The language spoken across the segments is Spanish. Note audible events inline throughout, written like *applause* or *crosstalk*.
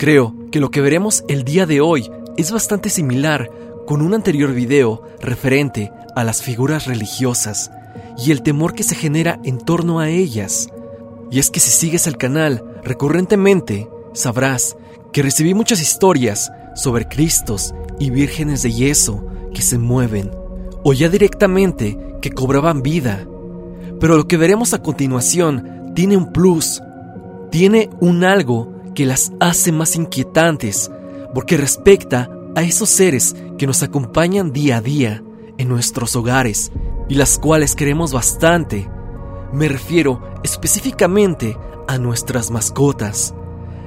Creo que lo que veremos el día de hoy es bastante similar con un anterior video referente a las figuras religiosas y el temor que se genera en torno a ellas. Y es que si sigues el canal recurrentemente, sabrás que recibí muchas historias sobre Cristos y vírgenes de yeso que se mueven, o ya directamente que cobraban vida. Pero lo que veremos a continuación tiene un plus, tiene un algo que las hace más inquietantes, porque respecta a esos seres que nos acompañan día a día en nuestros hogares y las cuales queremos bastante. Me refiero específicamente a nuestras mascotas,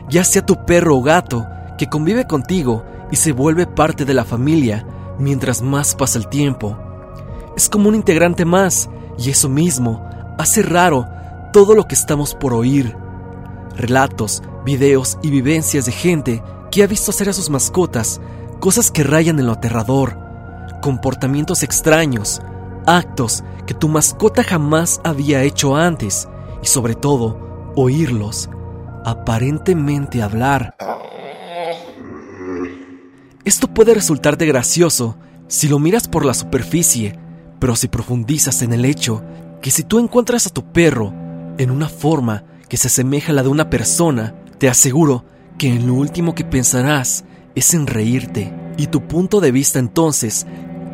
ya sea tu perro o gato que convive contigo y se vuelve parte de la familia mientras más pasa el tiempo. Es como un integrante más y eso mismo hace raro todo lo que estamos por oír. Relatos, videos y vivencias de gente que ha visto hacer a sus mascotas cosas que rayan en lo aterrador, comportamientos extraños, actos que tu mascota jamás había hecho antes y sobre todo oírlos, aparentemente hablar. Esto puede resultarte gracioso si lo miras por la superficie, pero si profundizas en el hecho que si tú encuentras a tu perro en una forma que se asemeja a la de una persona, te aseguro que en lo último que pensarás es en reírte y tu punto de vista entonces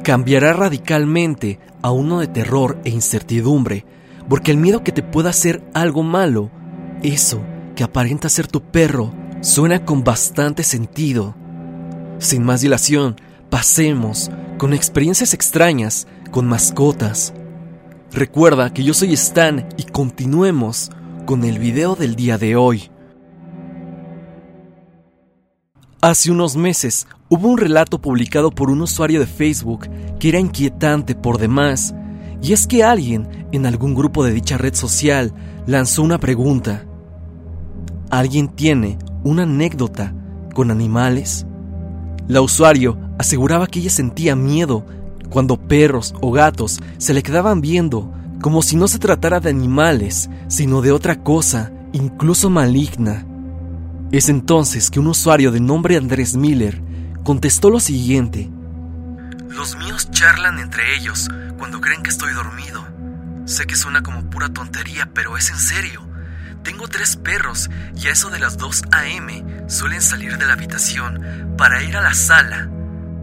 cambiará radicalmente a uno de terror e incertidumbre, porque el miedo que te pueda hacer algo malo, eso que aparenta ser tu perro, suena con bastante sentido. Sin más dilación, pasemos con experiencias extrañas con mascotas. Recuerda que yo soy Stan y continuemos con el video del día de hoy. Hace unos meses hubo un relato publicado por un usuario de Facebook que era inquietante por demás, y es que alguien en algún grupo de dicha red social lanzó una pregunta. ¿Alguien tiene una anécdota con animales? La usuario aseguraba que ella sentía miedo cuando perros o gatos se le quedaban viendo como si no se tratara de animales, sino de otra cosa, incluso maligna. Es entonces que un usuario de nombre Andrés Miller contestó lo siguiente. Los míos charlan entre ellos cuando creen que estoy dormido. Sé que suena como pura tontería, pero es en serio. Tengo tres perros y a eso de las 2 a.m. suelen salir de la habitación para ir a la sala.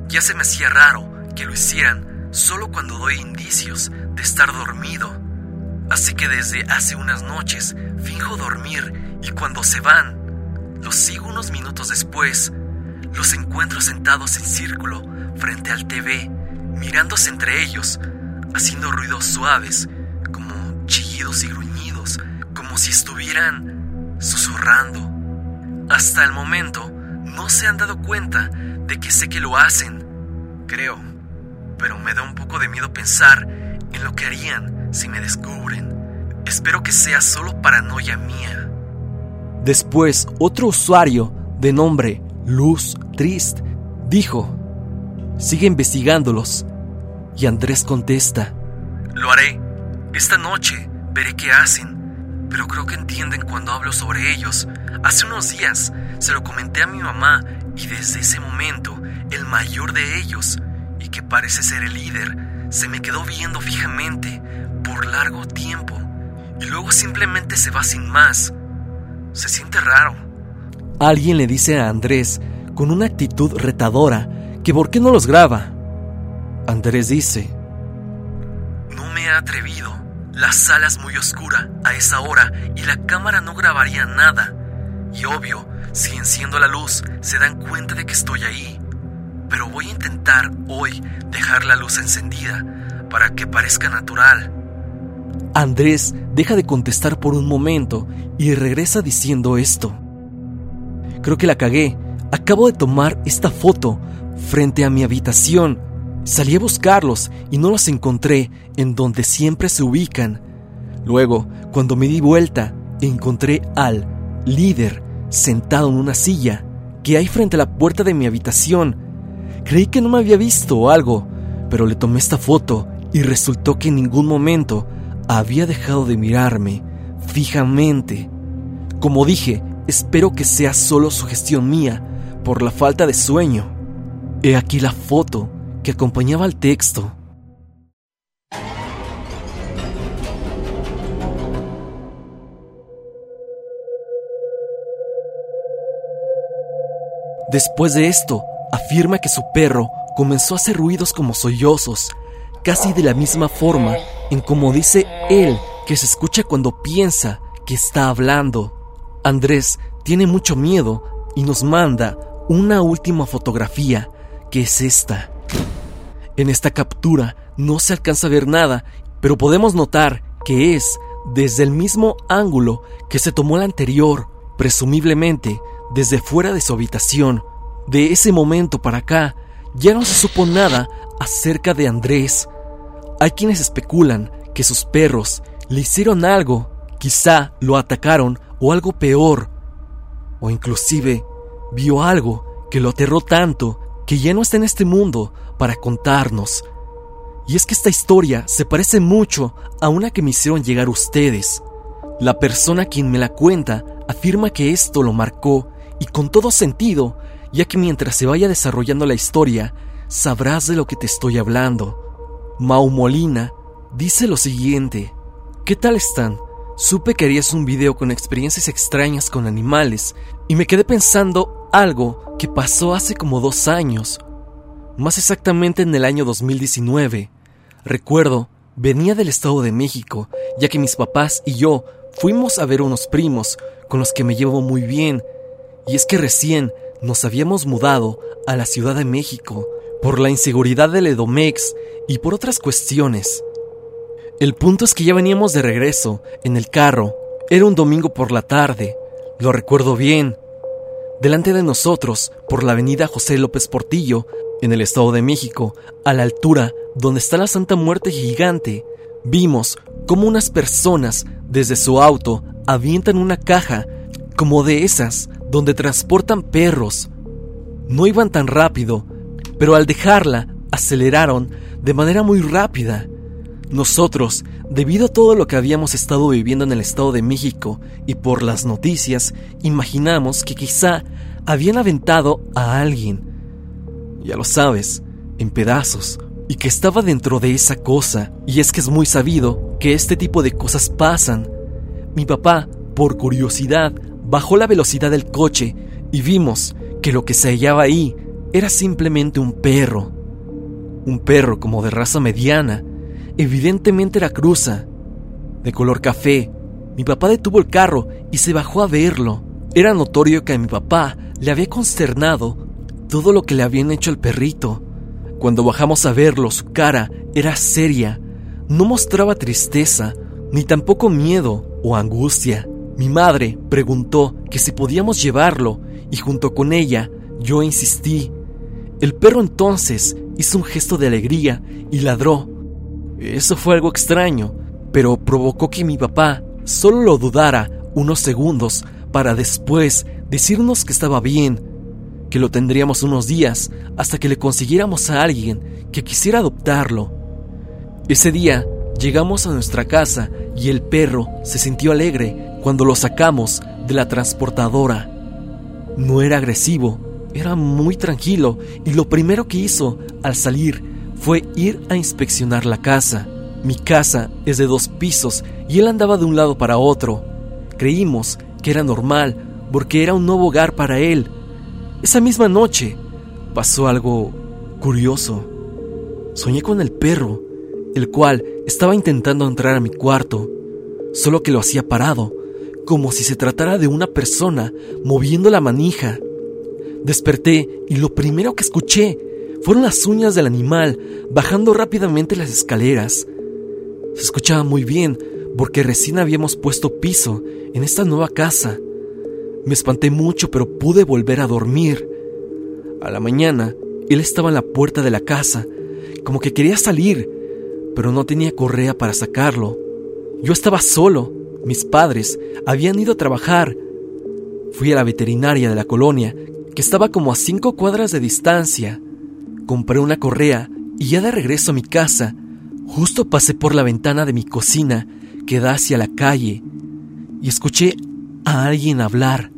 Ya se me hacía raro que lo hicieran solo cuando doy indicios de estar dormido. Así que desde hace unas noches finjo dormir y cuando se van los sigo unos minutos después. Los encuentro sentados en círculo frente al TV, mirándose entre ellos, haciendo ruidos suaves, como chillidos y gruñidos, como si estuvieran susurrando. Hasta el momento no se han dado cuenta de que sé que lo hacen, creo, pero me da un poco de miedo pensar en lo que harían si me descubren. Espero que sea solo paranoia mía. Después, otro usuario de nombre Luz Trist dijo, sigue investigándolos. Y Andrés contesta, Lo haré. Esta noche veré qué hacen. Pero creo que entienden cuando hablo sobre ellos. Hace unos días se lo comenté a mi mamá y desde ese momento el mayor de ellos, y que parece ser el líder, se me quedó viendo fijamente por largo tiempo. Y luego simplemente se va sin más. Se siente raro. Alguien le dice a Andrés, con una actitud retadora, que por qué no los graba. Andrés dice, No me he atrevido. La sala es muy oscura a esa hora y la cámara no grabaría nada. Y obvio, si enciendo la luz, se dan cuenta de que estoy ahí. Pero voy a intentar hoy dejar la luz encendida para que parezca natural. Andrés deja de contestar por un momento y regresa diciendo esto. Creo que la cagué. Acabo de tomar esta foto frente a mi habitación. Salí a buscarlos y no los encontré en donde siempre se ubican. Luego, cuando me di vuelta, encontré al líder sentado en una silla que hay frente a la puerta de mi habitación. Creí que no me había visto o algo, pero le tomé esta foto y resultó que en ningún momento había dejado de mirarme fijamente. Como dije, espero que sea solo sugestión mía por la falta de sueño. He aquí la foto que acompañaba al texto. Después de esto, afirma que su perro comenzó a hacer ruidos como sollozos, casi de la misma forma en como dice él que se escucha cuando piensa que está hablando. Andrés tiene mucho miedo y nos manda una última fotografía, que es esta. En esta captura no se alcanza a ver nada, pero podemos notar que es desde el mismo ángulo que se tomó la anterior, presumiblemente desde fuera de su habitación. De ese momento para acá, ya no se supo nada acerca de Andrés. Hay quienes especulan que sus perros le hicieron algo, quizá lo atacaron o algo peor, o inclusive vio algo que lo aterró tanto que ya no está en este mundo para contarnos. Y es que esta historia se parece mucho a una que me hicieron llegar ustedes. La persona quien me la cuenta afirma que esto lo marcó y con todo sentido, ya que mientras se vaya desarrollando la historia, sabrás de lo que te estoy hablando. Mau Molina dice lo siguiente. ¿Qué tal están? Supe que harías un video con experiencias extrañas con animales y me quedé pensando algo que pasó hace como dos años, más exactamente en el año 2019. Recuerdo, venía del Estado de México, ya que mis papás y yo fuimos a ver unos primos con los que me llevo muy bien y es que recién nos habíamos mudado a la Ciudad de México por la inseguridad del Edomex y por otras cuestiones. El punto es que ya veníamos de regreso en el carro. Era un domingo por la tarde, lo recuerdo bien. Delante de nosotros, por la avenida José López Portillo, en el Estado de México, a la altura donde está la Santa Muerte gigante, vimos cómo unas personas desde su auto avientan una caja como de esas donde transportan perros. No iban tan rápido, pero al dejarla aceleraron de manera muy rápida. Nosotros, debido a todo lo que habíamos estado viviendo en el Estado de México y por las noticias, imaginamos que quizá habían aventado a alguien. Ya lo sabes, en pedazos, y que estaba dentro de esa cosa. Y es que es muy sabido que este tipo de cosas pasan. Mi papá, por curiosidad, bajó la velocidad del coche y vimos que lo que se hallaba ahí era simplemente un perro. Un perro como de raza mediana. Evidentemente era cruza. De color café. Mi papá detuvo el carro y se bajó a verlo. Era notorio que a mi papá le había consternado todo lo que le habían hecho al perrito. Cuando bajamos a verlo, su cara era seria. No mostraba tristeza, ni tampoco miedo o angustia. Mi madre preguntó que si podíamos llevarlo y junto con ella yo insistí. El perro entonces hizo un gesto de alegría y ladró. Eso fue algo extraño, pero provocó que mi papá solo lo dudara unos segundos para después decirnos que estaba bien, que lo tendríamos unos días hasta que le consiguiéramos a alguien que quisiera adoptarlo. Ese día llegamos a nuestra casa y el perro se sintió alegre cuando lo sacamos de la transportadora. No era agresivo, era muy tranquilo y lo primero que hizo al salir fue ir a inspeccionar la casa. Mi casa es de dos pisos y él andaba de un lado para otro. Creímos que era normal porque era un nuevo hogar para él. Esa misma noche pasó algo curioso. Soñé con el perro, el cual estaba intentando entrar a mi cuarto, solo que lo hacía parado como si se tratara de una persona moviendo la manija. Desperté y lo primero que escuché fueron las uñas del animal bajando rápidamente las escaleras. Se escuchaba muy bien porque recién habíamos puesto piso en esta nueva casa. Me espanté mucho pero pude volver a dormir. A la mañana, él estaba en la puerta de la casa, como que quería salir, pero no tenía correa para sacarlo. Yo estaba solo mis padres habían ido a trabajar. Fui a la veterinaria de la colonia, que estaba como a cinco cuadras de distancia. Compré una correa y ya de regreso a mi casa, justo pasé por la ventana de mi cocina que da hacia la calle y escuché a alguien hablar.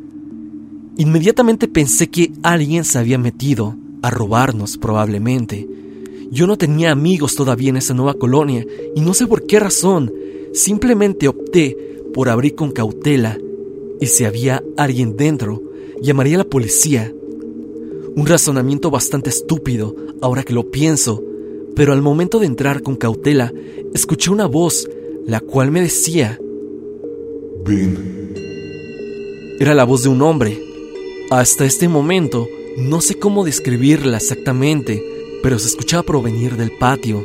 Inmediatamente pensé que alguien se había metido a robarnos probablemente. Yo no tenía amigos todavía en esa nueva colonia y no sé por qué razón, simplemente opté por abrir con cautela y si había alguien dentro, llamaría a la policía. Un razonamiento bastante estúpido ahora que lo pienso, pero al momento de entrar con cautela, escuché una voz, la cual me decía, Ven. Era la voz de un hombre. Hasta este momento, no sé cómo describirla exactamente, pero se escuchaba provenir del patio,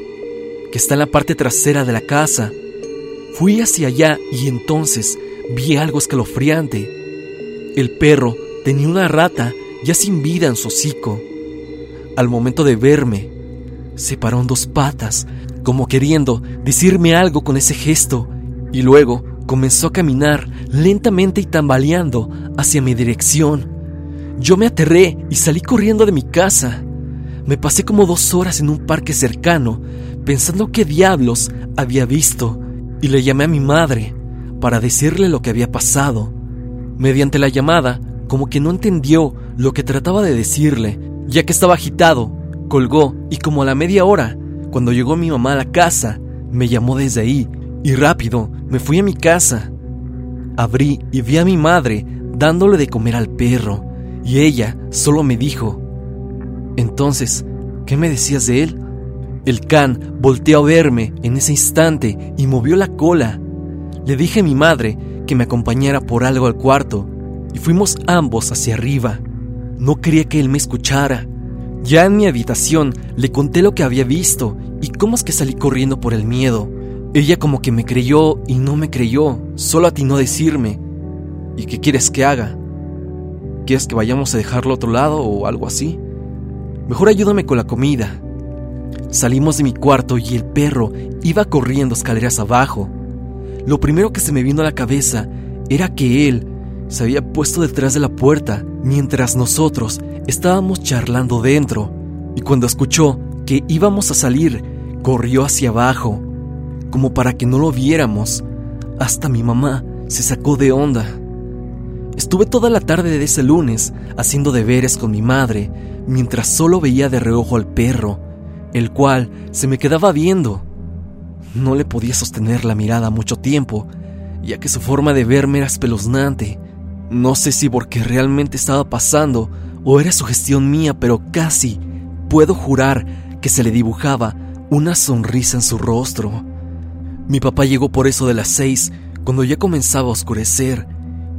que está en la parte trasera de la casa. Fui hacia allá y entonces vi algo escalofriante. El perro tenía una rata ya sin vida en su hocico. Al momento de verme, se paró en dos patas, como queriendo decirme algo con ese gesto, y luego comenzó a caminar lentamente y tambaleando hacia mi dirección. Yo me aterré y salí corriendo de mi casa. Me pasé como dos horas en un parque cercano, pensando qué diablos había visto, y le llamé a mi madre para decirle lo que había pasado. Mediante la llamada, como que no entendió lo que trataba de decirle, ya que estaba agitado, colgó y como a la media hora, cuando llegó mi mamá a la casa, me llamó desde ahí y rápido me fui a mi casa. Abrí y vi a mi madre dándole de comer al perro y ella solo me dijo, entonces, ¿qué me decías de él? El can volteó a verme en ese instante y movió la cola. Le dije a mi madre que me acompañara por algo al cuarto y fuimos ambos hacia arriba. No quería que él me escuchara. Ya en mi habitación le conté lo que había visto y cómo es que salí corriendo por el miedo. Ella como que me creyó y no me creyó, solo atinó decirme, ¿y qué quieres que haga? ¿Quieres que vayamos a dejarlo a otro lado o algo así? Mejor ayúdame con la comida. Salimos de mi cuarto y el perro iba corriendo escaleras abajo. Lo primero que se me vino a la cabeza era que él se había puesto detrás de la puerta mientras nosotros estábamos charlando dentro, y cuando escuchó que íbamos a salir, corrió hacia abajo, como para que no lo viéramos. Hasta mi mamá se sacó de onda. Estuve toda la tarde de ese lunes haciendo deberes con mi madre, mientras solo veía de reojo al perro, el cual se me quedaba viendo. No le podía sostener la mirada mucho tiempo, ya que su forma de verme era espeluznante. No sé si porque realmente estaba pasando o era sugestión mía, pero casi puedo jurar que se le dibujaba una sonrisa en su rostro. Mi papá llegó por eso de las seis, cuando ya comenzaba a oscurecer,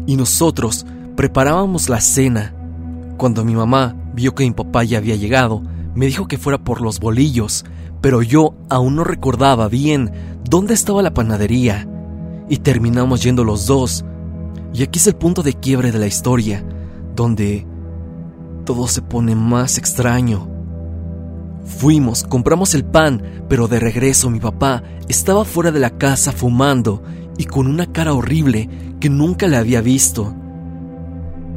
y nosotros preparábamos la cena. Cuando mi mamá vio que mi papá ya había llegado, me dijo que fuera por los bolillos, pero yo aún no recordaba bien dónde estaba la panadería, y terminamos yendo los dos. Y aquí es el punto de quiebre de la historia, donde todo se pone más extraño. Fuimos, compramos el pan, pero de regreso mi papá estaba fuera de la casa fumando y con una cara horrible que nunca le había visto.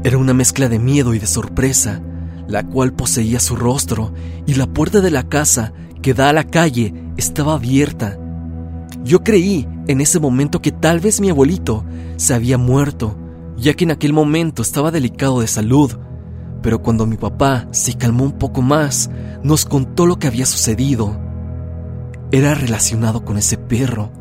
Era una mezcla de miedo y de sorpresa, la cual poseía su rostro, y la puerta de la casa que da a la calle estaba abierta. Yo creí en ese momento que tal vez mi abuelito se había muerto, ya que en aquel momento estaba delicado de salud, pero cuando mi papá se calmó un poco más, nos contó lo que había sucedido. Era relacionado con ese perro.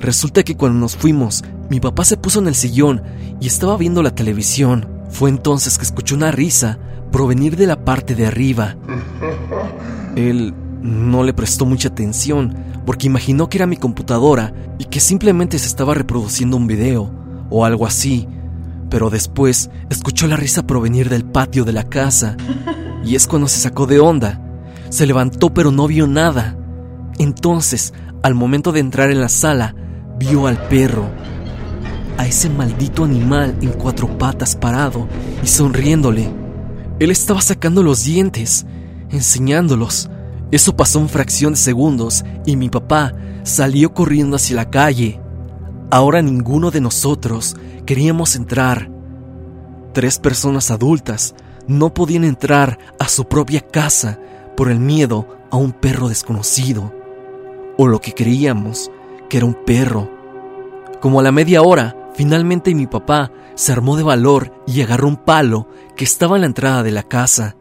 Resulta que cuando nos fuimos, mi papá se puso en el sillón y estaba viendo la televisión. Fue entonces que escuchó una risa provenir de la parte de arriba. *laughs* Él no le prestó mucha atención porque imaginó que era mi computadora y que simplemente se estaba reproduciendo un video o algo así. Pero después escuchó la risa provenir del patio de la casa y es cuando se sacó de onda. Se levantó pero no vio nada. Entonces, al momento de entrar en la sala, vio al perro, a ese maldito animal en cuatro patas parado y sonriéndole. Él estaba sacando los dientes, enseñándolos. Eso pasó en fracción de segundos y mi papá salió corriendo hacia la calle. Ahora ninguno de nosotros queríamos entrar. Tres personas adultas no podían entrar a su propia casa por el miedo a un perro desconocido, o lo que creíamos que era un perro. Como a la media hora, finalmente mi papá se armó de valor y agarró un palo que estaba en la entrada de la casa.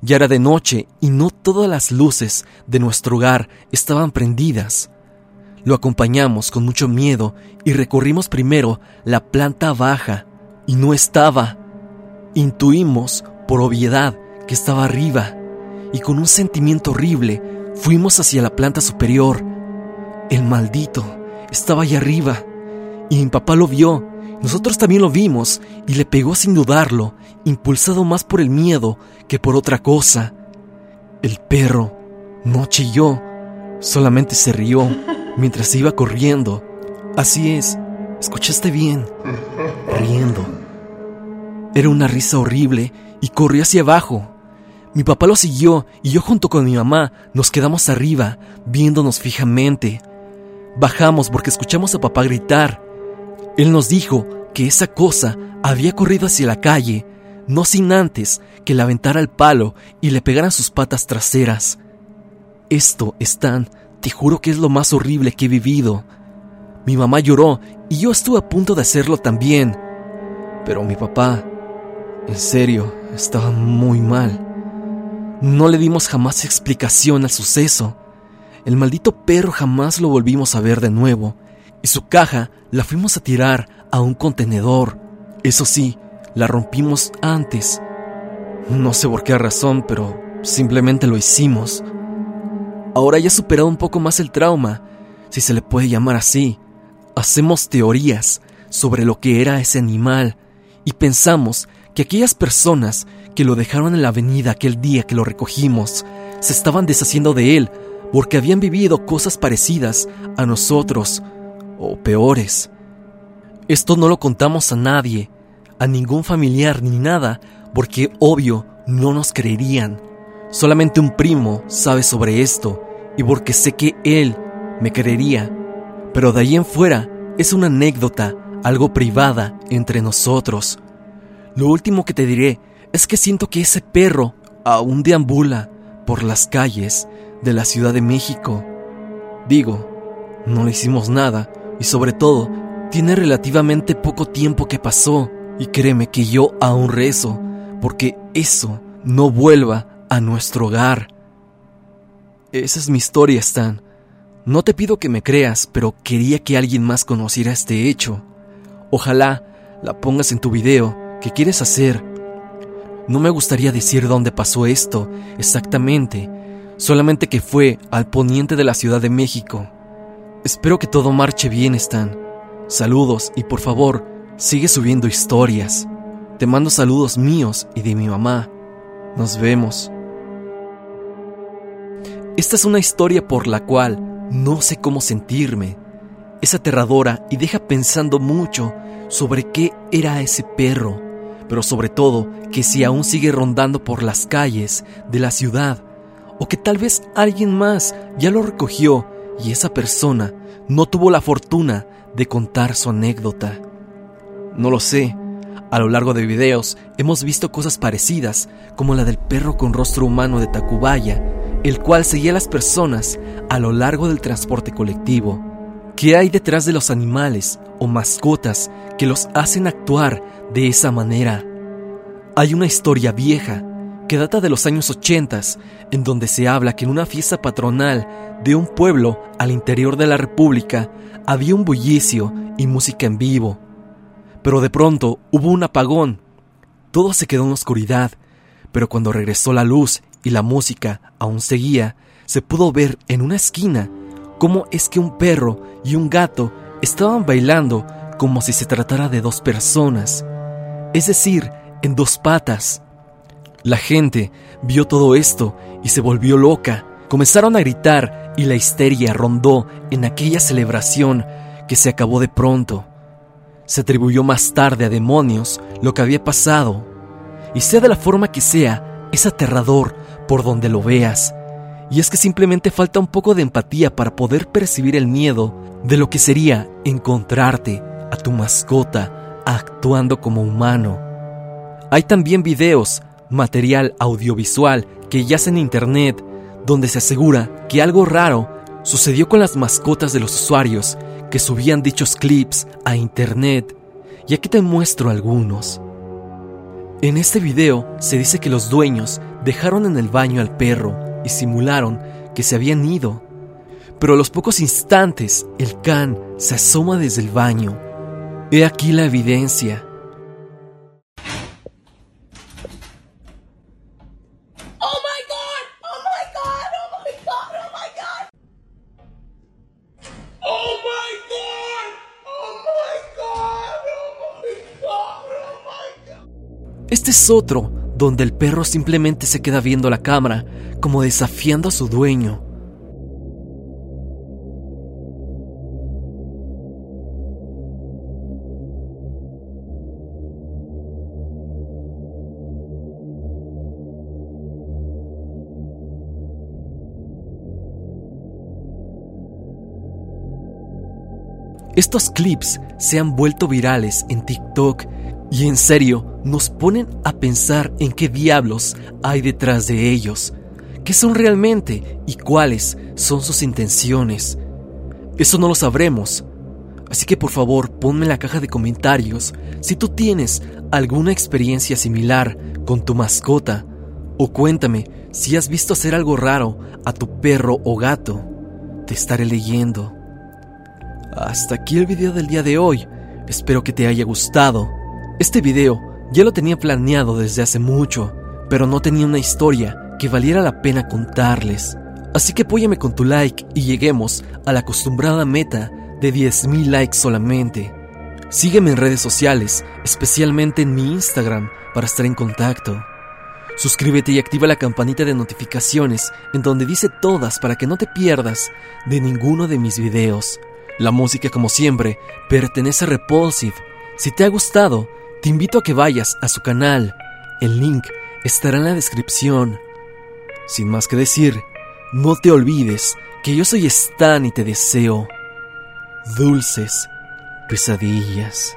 Ya era de noche y no todas las luces de nuestro hogar estaban prendidas. Lo acompañamos con mucho miedo y recorrimos primero la planta baja y no estaba. Intuimos, por obviedad, que estaba arriba y con un sentimiento horrible fuimos hacia la planta superior. El maldito estaba allá arriba y mi papá lo vio. Nosotros también lo vimos y le pegó sin dudarlo, impulsado más por el miedo que por otra cosa. El perro no chilló, solamente se rió mientras iba corriendo. Así es, escuchaste bien, riendo. Era una risa horrible y corrió hacia abajo. Mi papá lo siguió y yo junto con mi mamá nos quedamos arriba, viéndonos fijamente. Bajamos porque escuchamos a papá gritar. Él nos dijo que esa cosa había corrido hacia la calle, no sin antes que le aventara el palo y le pegaran sus patas traseras. Esto, Stan, te juro que es lo más horrible que he vivido. Mi mamá lloró y yo estuve a punto de hacerlo también. Pero mi papá, en serio, estaba muy mal. No le dimos jamás explicación al suceso. El maldito perro jamás lo volvimos a ver de nuevo, y su caja la fuimos a tirar a un contenedor. Eso sí, la rompimos antes. No sé por qué razón, pero simplemente lo hicimos. Ahora ya he superado un poco más el trauma, si se le puede llamar así. Hacemos teorías sobre lo que era ese animal y pensamos que aquellas personas que lo dejaron en la avenida aquel día que lo recogimos se estaban deshaciendo de él porque habían vivido cosas parecidas a nosotros o peores. Esto no lo contamos a nadie, a ningún familiar ni nada, porque obvio no nos creerían. Solamente un primo sabe sobre esto y porque sé que él me creería. Pero de ahí en fuera es una anécdota, algo privada entre nosotros. Lo último que te diré es que siento que ese perro aún deambula por las calles de la Ciudad de México. Digo, no le hicimos nada y sobre todo, tiene relativamente poco tiempo que pasó y créeme que yo aún rezo porque eso no vuelva a nuestro hogar. Esa es mi historia, Stan. No te pido que me creas, pero quería que alguien más conociera este hecho. Ojalá la pongas en tu video que quieres hacer no me gustaría decir dónde pasó esto exactamente, solamente que fue al poniente de la Ciudad de México. Espero que todo marche bien, Stan. Saludos y por favor, sigue subiendo historias. Te mando saludos míos y de mi mamá. Nos vemos. Esta es una historia por la cual no sé cómo sentirme. Es aterradora y deja pensando mucho sobre qué era ese perro pero sobre todo que si aún sigue rondando por las calles de la ciudad, o que tal vez alguien más ya lo recogió y esa persona no tuvo la fortuna de contar su anécdota. No lo sé. A lo largo de videos hemos visto cosas parecidas, como la del perro con rostro humano de Tacubaya, el cual seguía a las personas a lo largo del transporte colectivo. ¿Qué hay detrás de los animales o mascotas que los hacen actuar de esa manera. Hay una historia vieja que data de los años 80 en donde se habla que en una fiesta patronal de un pueblo al interior de la República había un bullicio y música en vivo. Pero de pronto hubo un apagón. Todo se quedó en oscuridad, pero cuando regresó la luz y la música aún seguía, se pudo ver en una esquina cómo es que un perro y un gato estaban bailando como si se tratara de dos personas es decir, en dos patas. La gente vio todo esto y se volvió loca. Comenzaron a gritar y la histeria rondó en aquella celebración que se acabó de pronto. Se atribuyó más tarde a demonios lo que había pasado. Y sea de la forma que sea, es aterrador por donde lo veas. Y es que simplemente falta un poco de empatía para poder percibir el miedo de lo que sería encontrarte a tu mascota actuando como humano. Hay también videos, material audiovisual que yace en internet, donde se asegura que algo raro sucedió con las mascotas de los usuarios que subían dichos clips a internet. y aquí te muestro algunos. En este video se dice que los dueños dejaron en el baño al perro y simularon que se habían ido. Pero a los pocos instantes el can se asoma desde el baño. He aquí la evidencia. Este es otro, donde el perro simplemente se queda viendo la cámara, como desafiando a su dueño. Estos clips se han vuelto virales en TikTok y en serio nos ponen a pensar en qué diablos hay detrás de ellos, qué son realmente y cuáles son sus intenciones. Eso no lo sabremos, así que por favor ponme en la caja de comentarios si tú tienes alguna experiencia similar con tu mascota o cuéntame si has visto hacer algo raro a tu perro o gato. Te estaré leyendo. Hasta aquí el video del día de hoy. Espero que te haya gustado. Este video ya lo tenía planeado desde hace mucho, pero no tenía una historia que valiera la pena contarles. Así que apóyame con tu like y lleguemos a la acostumbrada meta de 10.000 likes solamente. Sígueme en redes sociales, especialmente en mi Instagram, para estar en contacto. Suscríbete y activa la campanita de notificaciones en donde dice todas para que no te pierdas de ninguno de mis videos. La música, como siempre, pertenece a Repulsive. Si te ha gustado, te invito a que vayas a su canal. El link estará en la descripción. Sin más que decir, no te olvides que yo soy Stan y te deseo dulces pesadillas.